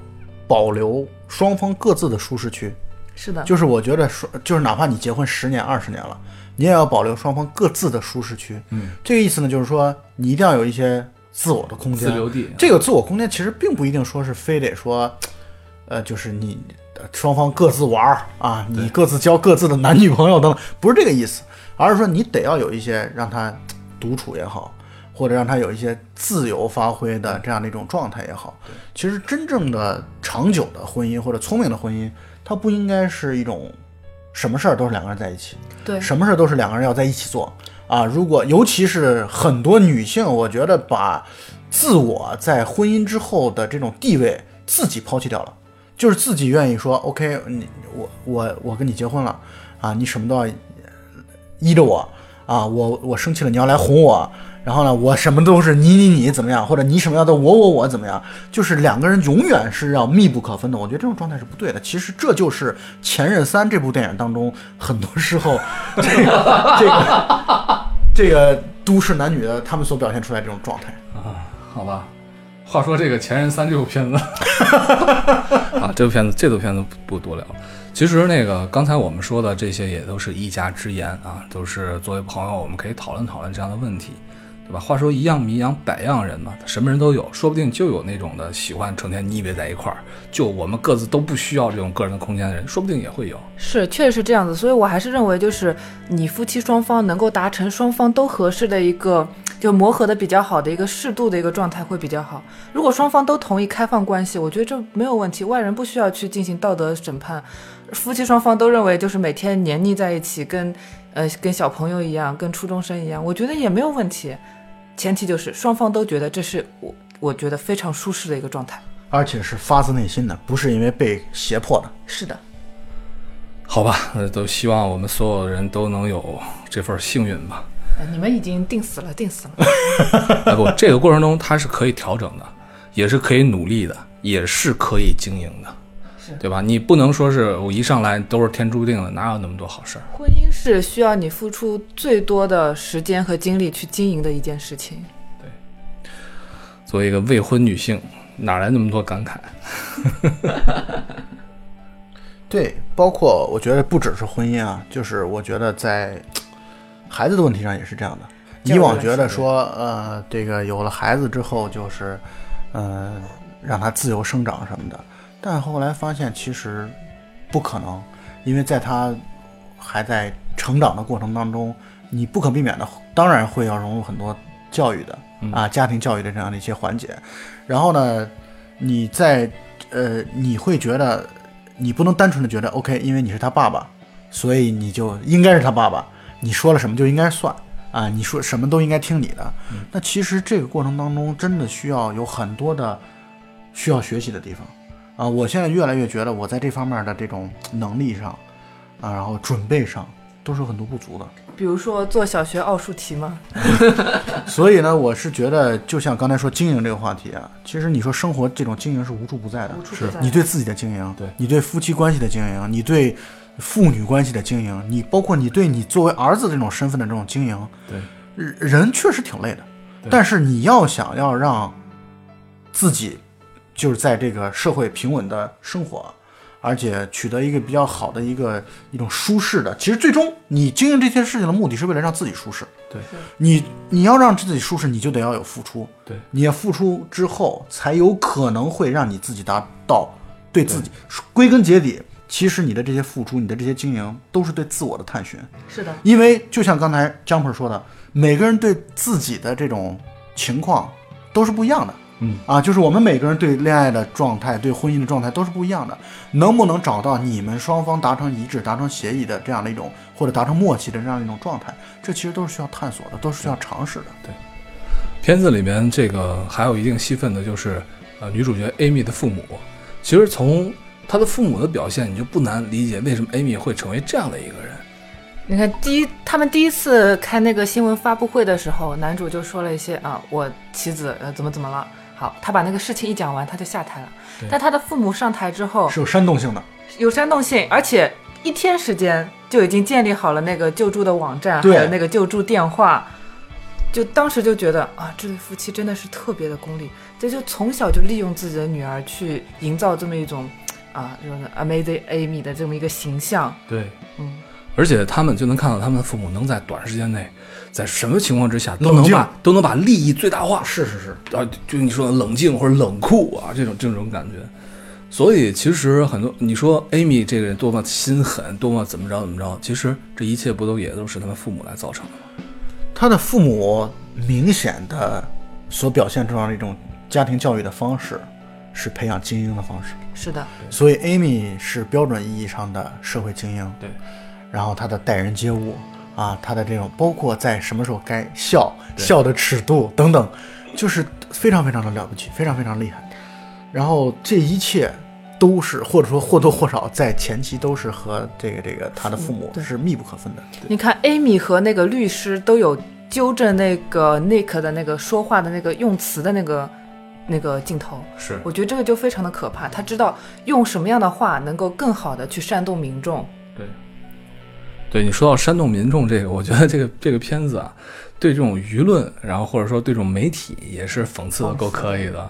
保留双方各自的舒适区。是的，就是我觉得说，就是哪怕你结婚十年、二十年了，你也要保留双方各自的舒适区。嗯，这个意思呢，就是说你一定要有一些自我的空间。自留地。这个自我空间其实并不一定说是非得说，呃，就是你呃双方各自玩儿啊，你各自交各自的男女朋友等等，不是这个意思，而是说你得要有一些让他独处也好，或者让他有一些自由发挥的这样的一种状态也好。其实真正的长久的婚姻或者聪明的婚姻，它不应该是一种什么事儿都是两个人在一起，对，什么事儿都是两个人要在一起做啊。如果尤其是很多女性，我觉得把自我在婚姻之后的这种地位自己抛弃掉了，就是自己愿意说 OK，你我我我跟你结婚了啊，你什么都要依着我啊，我我生气了你要来哄我。然后呢，我什么都是你你你怎么样，或者你什么样的我我我怎么样，就是两个人永远是要密不可分的。我觉得这种状态是不对的。其实这就是《前任三》这部电影当中很多时候这个这个这个都市男女的他们所表现出来这种状态。啊，好吧。话说这个《前任三》这部片子 啊，这部片子这部片子不不多聊。其实那个刚才我们说的这些也都是一家之言啊，都是作为朋友我们可以讨论讨论这样的问题。对吧？话说一样米养百样人嘛，什么人都有，说不定就有那种的喜欢成天腻歪在一块儿，就我们各自都不需要这种个人的空间的人，说不定也会有。是，确实是这样子。所以我还是认为，就是你夫妻双方能够达成双方都合适的一个，就磨合的比较好的一个适度的一个状态会比较好。如果双方都同意开放关系，我觉得这没有问题，外人不需要去进行道德审判。夫妻双方都认为就是每天黏腻在一起，跟呃跟小朋友一样，跟初中生一样，我觉得也没有问题。前提就是双方都觉得这是我我觉得非常舒适的一个状态，而且是发自内心的，不是因为被胁迫的。是的，好吧，呃，都希望我们所有人都能有这份幸运吧。呃你们已经定死了，定死了。啊不，这个过程中他是可以调整的，也是可以努力的，也是可以经营的，是对吧？你不能说是我一上来都是天注定的，哪有那么多好事儿？婚姻是需要你付出最多的时间和精力去经营的一件事情。对作为一个未婚女性，哪来那么多感慨？对，包括我觉得不只是婚姻啊，就是我觉得在 孩子的问题上也是这样的。以往觉得说，呃，这个有了孩子之后，就是，呃，让他自由生长什么的，但后来发现其实不可能，因为在他还在成长的过程当中，你不可避免的，当然会要融入很多教育的啊，家庭教育的这样的一些环节。然后呢，你在呃，你会觉得你不能单纯的觉得 OK，因为你是他爸爸，所以你就应该是他爸爸，你说了什么就应该算啊，你说什么都应该听你的。那其实这个过程当中真的需要有很多的需要学习的地方啊。我现在越来越觉得我在这方面的这种能力上啊，然后准备上都是有很多不足的。比如说做小学奥数题吗？所以呢，我是觉得，就像刚才说经营这个话题啊，其实你说生活这种经营是无处不在的，无处不在你对自己的经营，对你对夫妻关系的经营，你对父女关系的经营，你包括你对你作为儿子这种身份的这种经营，对，人人确实挺累的。但是你要想要让自己就是在这个社会平稳的生活，而且取得一个比较好的一个一种舒适的，其实最终你经营这些事情的目的是为了让自己舒适。对，你你要让自己舒适，你就得要有付出。对，你要付出之后，才有可能会让你自己达到对自己。归根结底，其实你的这些付出，你的这些经营，都是对自我的探寻。是的，因为就像刚才江鹏说的，每个人对自己的这种情况都是不一样的。嗯啊，就是我们每个人对恋爱的状态、对婚姻的状态都是不一样的。能不能找到你们双方达成一致、达成协议的这样的一种，或者达成默契的这样一种状态，这其实都是需要探索的，都是需要尝试的。对片子里面这个还有一定戏份的，就是呃女主角 Amy 的父母。其实从她的父母的表现，你就不难理解为什么 Amy 会成为这样的一个人。你看第一他们第一次开那个新闻发布会的时候，男主就说了一些啊，我妻子呃怎么怎么了。好，他把那个事情一讲完，他就下台了。但他的父母上台之后，是有煽动性的。有煽动性，而且一天时间就已经建立好了那个救助的网站，还有那个救助电话。就当时就觉得啊，这对夫妻真的是特别的功利，这就从小就利用自己的女儿去营造这么一种啊，这种 Amazing Amy 的这么一个形象。对，嗯，而且他们就能看到他们的父母能在短时间内，在什么情况之下都能把都能把利益最大化。是是是，啊，就你说的冷静或者冷酷啊，这种这种感觉。所以其实很多你说 Amy 这个人多么心狠，多么怎么着怎么着，其实这一切不都也都是他们父母来造成的吗？他的父母明显的所表现出来的一种家庭教育的方式，是培养精英的方式。是的，所以 Amy 是标准意义上的社会精英。对，然后他的待人接物啊，他的这种包括在什么时候该笑、笑的尺度等等，就是非常非常的了不起，非常非常厉害。然后这一切都是或者说或多或少在前期都是和这个这个他的父母是密不可分的。你看 Amy 和那个律师都有纠正那个 Nick 的那个说话的那个用词的那个那个镜头，是我觉得这个就非常的可怕。他知道用什么样的话能够更好的去煽动民众。对，对你说到煽动民众这个，我觉得这个这个片子啊，对这种舆论，然后或者说对这种媒体也是讽刺的够可以的。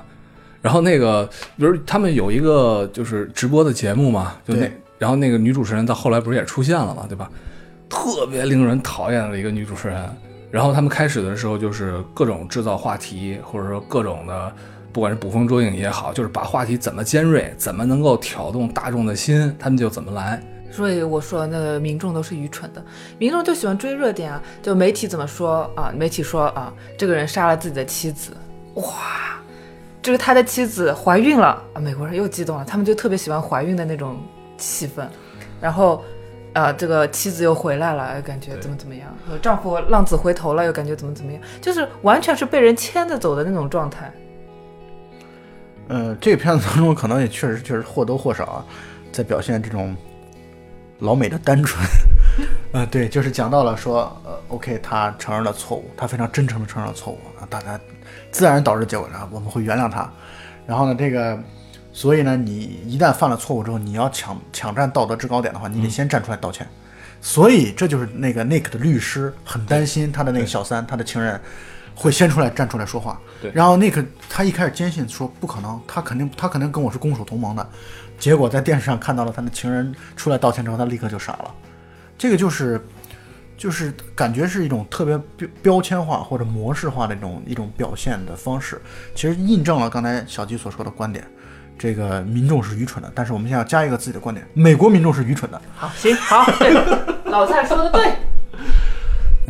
然后那个，比如他们有一个就是直播的节目嘛，就那，然后那个女主持人到后来不是也出现了嘛，对吧？特别令人讨厌的一个女主持人。然后他们开始的时候就是各种制造话题，或者说各种的，不管是捕风捉影也好，就是把话题怎么尖锐，怎么能够挑动大众的心，他们就怎么来。所以我说，那个民众都是愚蠢的，民众就喜欢追热点啊。就媒体怎么说啊？媒体说啊，这个人杀了自己的妻子，哇，这个他的妻子怀孕了啊，美国人又激动了，他们就特别喜欢怀孕的那种气氛。然后，呃，这个妻子又回来了，又感觉怎么怎么样，呃丈夫浪子回头了，又感觉怎么怎么样，就是完全是被人牵着走的那种状态。呃，这个片子当中可能也确实确实或多或少啊，在表现这种老美的单纯。呃，对，就是讲到了说，呃，OK，他承认了错误，他非常真诚的承认了错误啊，大家自然导致结果呢，我们会原谅他。然后呢，这个，所以呢，你一旦犯了错误之后，你要抢抢占道德制高点的话，你得先站出来道歉。所以这就是那个 Nick 的律师很担心他的那个小三，他的情人会先出来站出来说话。对然后 Nick 他一开始坚信说不可能，他肯定他肯定跟我是攻守同盟的。结果在电视上看到了他的情人出来道歉之后，他立刻就傻了。这个就是就是感觉是一种特别标标签化或者模式化的一种一种表现的方式，其实印证了刚才小吉所说的观点。这个民众是愚蠢的，但是我们现在要加一个自己的观点：美国民众是愚蠢的。好，行，好，对，老蔡说的对。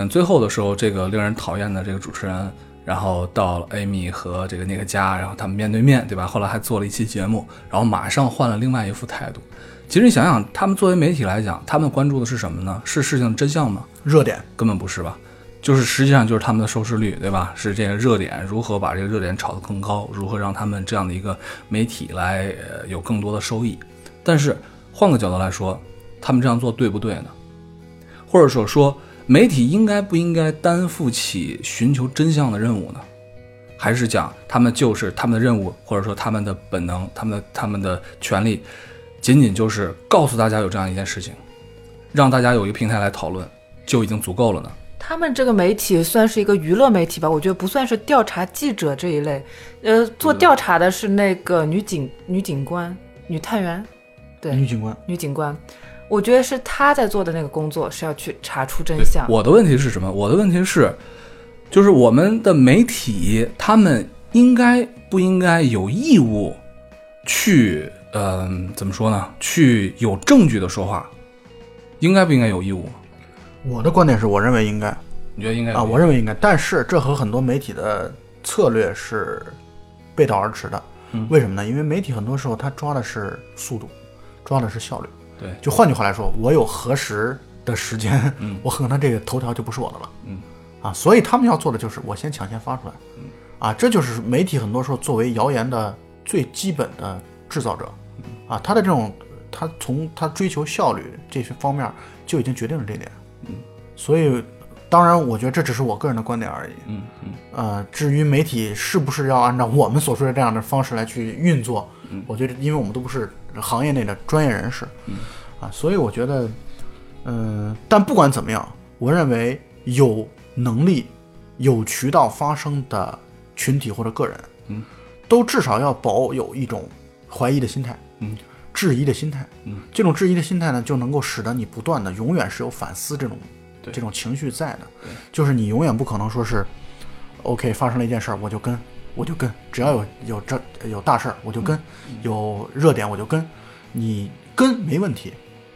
嗯，最后的时候，这个令人讨厌的这个主持人，然后到了 Amy 和这个那个家，然后他们面对面，对吧？后来还做了一期节目，然后马上换了另外一副态度。其实你想想，他们作为媒体来讲，他们关注的是什么呢？是事情的真相吗？热点，根本不是吧？就是实际上就是他们的收视率，对吧？是这个热点如何把这个热点炒得更高，如何让他们这样的一个媒体来呃有更多的收益。但是换个角度来说，他们这样做对不对呢？或者说说媒体应该不应该担负起寻求真相的任务呢？还是讲他们就是他们的任务，或者说他们的本能，他们的他们的权利，仅仅就是告诉大家有这样一件事情，让大家有一个平台来讨论，就已经足够了呢？他们这个媒体算是一个娱乐媒体吧，我觉得不算是调查记者这一类。呃，做调查的是那个女警、女警官、女探员，对，女警官，女警官。我觉得是他在做的那个工作是要去查出真相。我的问题是什么？我的问题是，就是我们的媒体，他们应该不应该有义务去，嗯、怎么说呢？去有证据的说话，应该不应该有义务？我的观点是我认为应该你觉得应该啊，我认为应该，但是这和很多媒体的策略是背道而驰的。嗯为什么呢？因为媒体很多时候他抓的是速度，抓的是效率。对就换句话来说，我有核实的时间，嗯 我可能这个头条就不是我的了。嗯，啊，所以他们要做的就是我先抢先发出来。嗯，啊，这就是媒体很多时候作为谣言的最基本的制造者。嗯啊，他的这种他从他追求效率这些方面就已经决定了这点。嗯，所以当然，我觉得这只是我个人的观点而已。嗯嗯呃，至于媒体是不是要按照我们所说的这样的方式来去运作，嗯我觉得，因为我们都不是行业内的专业人士，嗯啊，所以我觉得，嗯、但不管怎么样，我认为有能力、有渠道发声的群体或者个人，嗯，都至少要保有一种怀疑的心态，嗯，质疑的心态。嗯，这种质疑的心态呢，就能够使得你不断的永远是有反思这种这种情绪在的。就是你永远不可能说是，OK 发生了一件事儿我就跟我就跟，只要有有这有大事儿我就跟，有热点我就跟，你跟没问题，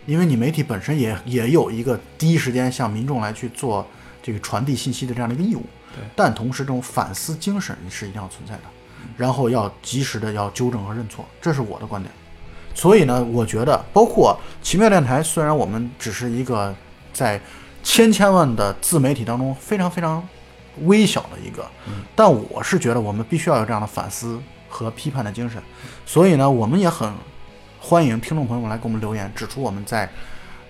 因为你媒体本身也也有一个第一时间向民众来去做这个传递信息的这样的一个义务。对但同时这种反思精神是一定要存在的，然后要及时的要纠正和认错，这是我的观点。所以呢，我觉得包括奇妙电台，虽然我们只是一个在千千万的自媒体当中非常非常微小的一个，但我是觉得我们必须要有这样的反思和批判的精神。所以呢，我们也很欢迎听众朋友们来给我们留言，指出我们在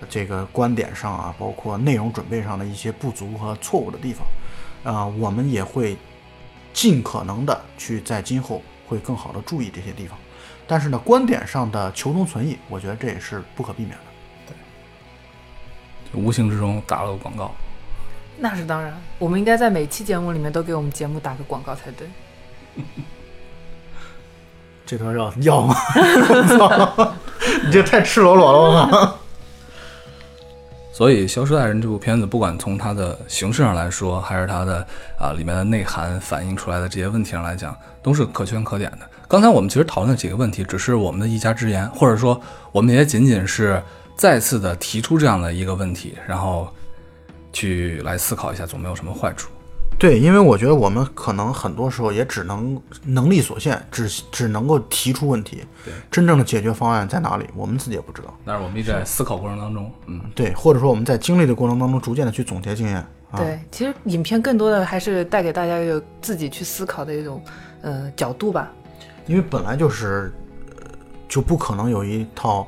这个观点上啊，包括内容准备上的一些不足和错误的地方。啊、我们也会尽可能的去在今后会更好的注意这些地方。但是呢，观点上的求同存异，我觉得这也是不可避免的。对无形之中打了个广告。那是当然，我们应该在每期节目里面都给我们节目打个广告才对。这段要要吗？你这太赤裸裸了，吧！所以《消失的爱人》这部片子，不管从它的形式上来说，还是它的啊、里面的内涵反映出来的这些问题上来讲，都是可圈可点的。刚才我们其实讨论的几个问题，只是我们的一家之言，或者说我们也仅仅是再次的提出这样的一个问题，然后去来思考一下，总没有什么坏处。对，因为我觉得我们可能很多时候也只能能力所限，只只能够提出问题，对，真正的解决方案在哪里，我们自己也不知道。但是我们一直在思考过程当中，嗯，对，或者说我们在经历的过程当中，逐渐的去总结经验。啊、对，其实影片更多的还是带给大家有自己去思考的一种呃角度吧。因为本来就是，呃就不可能有一套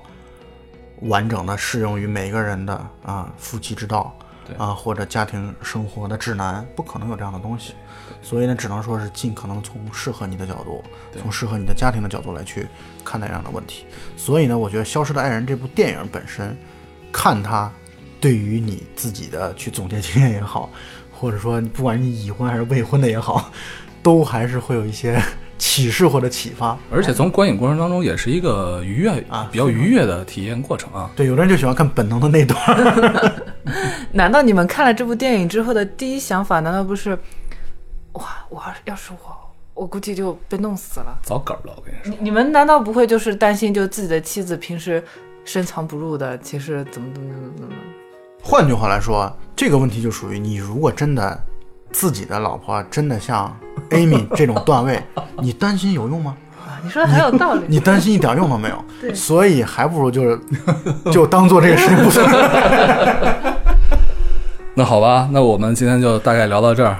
完整的适用于每个人的啊夫妻之道对啊或者家庭生活的指南，不可能有这样的东西。所以呢，只能说是尽可能从适合你的角度，从适合你的家庭的角度来去看待这样的问题。所以呢，我觉得《消失的爱人》这部电影本身，看它对于你自己的去总结经验也好，或者说不管你已婚还是未婚的也好，都还是会有一些启示或者启发。而且从观影过程当中也是一个愉悦啊比较愉悦的体验过程啊。对，有的人就喜欢看本能的那段。难道你们看了这部电影之后的第一想法，难道不是，哇，我要是要是我，我估计就被弄死了？早梗了，我跟你说。你你们难道不会就是担心，就自己的妻子平时深藏不露的，其实怎么怎么怎么怎么？换句话来说，这个问题就属于你如果真的自己的老婆真的像 Amy 这种段位，你担心有用吗？啊，你说的很有道理。你担心一点用都没有。对所以还不如就是就当做这个事情不存在。那好吧，那我们今天就大概聊到这儿。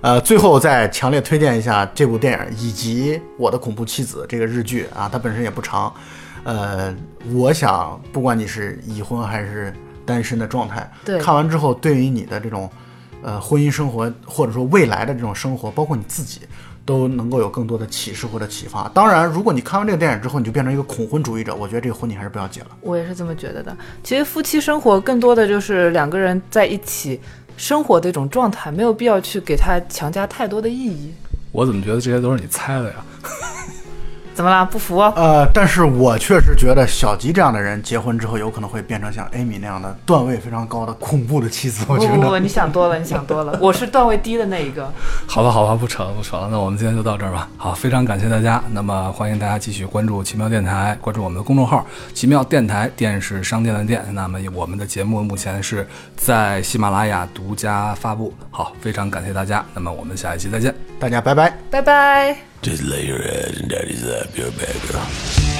呃，最后再强烈推荐一下这部电影以及《我的恐怖妻子》这个日剧啊，它本身也不长。呃，我想不管你是已婚还是单身的状态，对看完之后对于你的这种呃婚姻生活或者说未来的这种生活，包括你自己。都能够有更多的启示或者启发。当然，如果你看完这个电影之后，你就变成一个恐婚主义者，我觉得这个婚你还是不要结了。我也是这么觉得的。其实夫妻生活更多的就是两个人在一起生活的一种状态，没有必要去给他强加太多的意义。我怎么觉得这些都是你猜的呀？怎么了？不服？啊呃，但是我确实觉得小吉这样的人结婚之后，有可能会变成像艾米那样的段位非常高的恐怖的妻子。我觉得不不不，你想多了，你想多了。我是段位低的那一个。好吧，好吧，不扯了，不扯了。那我们今天就到这儿吧。好，非常感谢大家。那么欢迎大家继续关注奇妙电台，关注我们的公众号“奇妙电台”，电视商店的店。那么我们的节目目前是在喜马拉雅独家发布。好，非常感谢大家。那么我们下一期再见。大家拜拜。拜拜。Just lay your head in daddy's lap, you're a bad girl.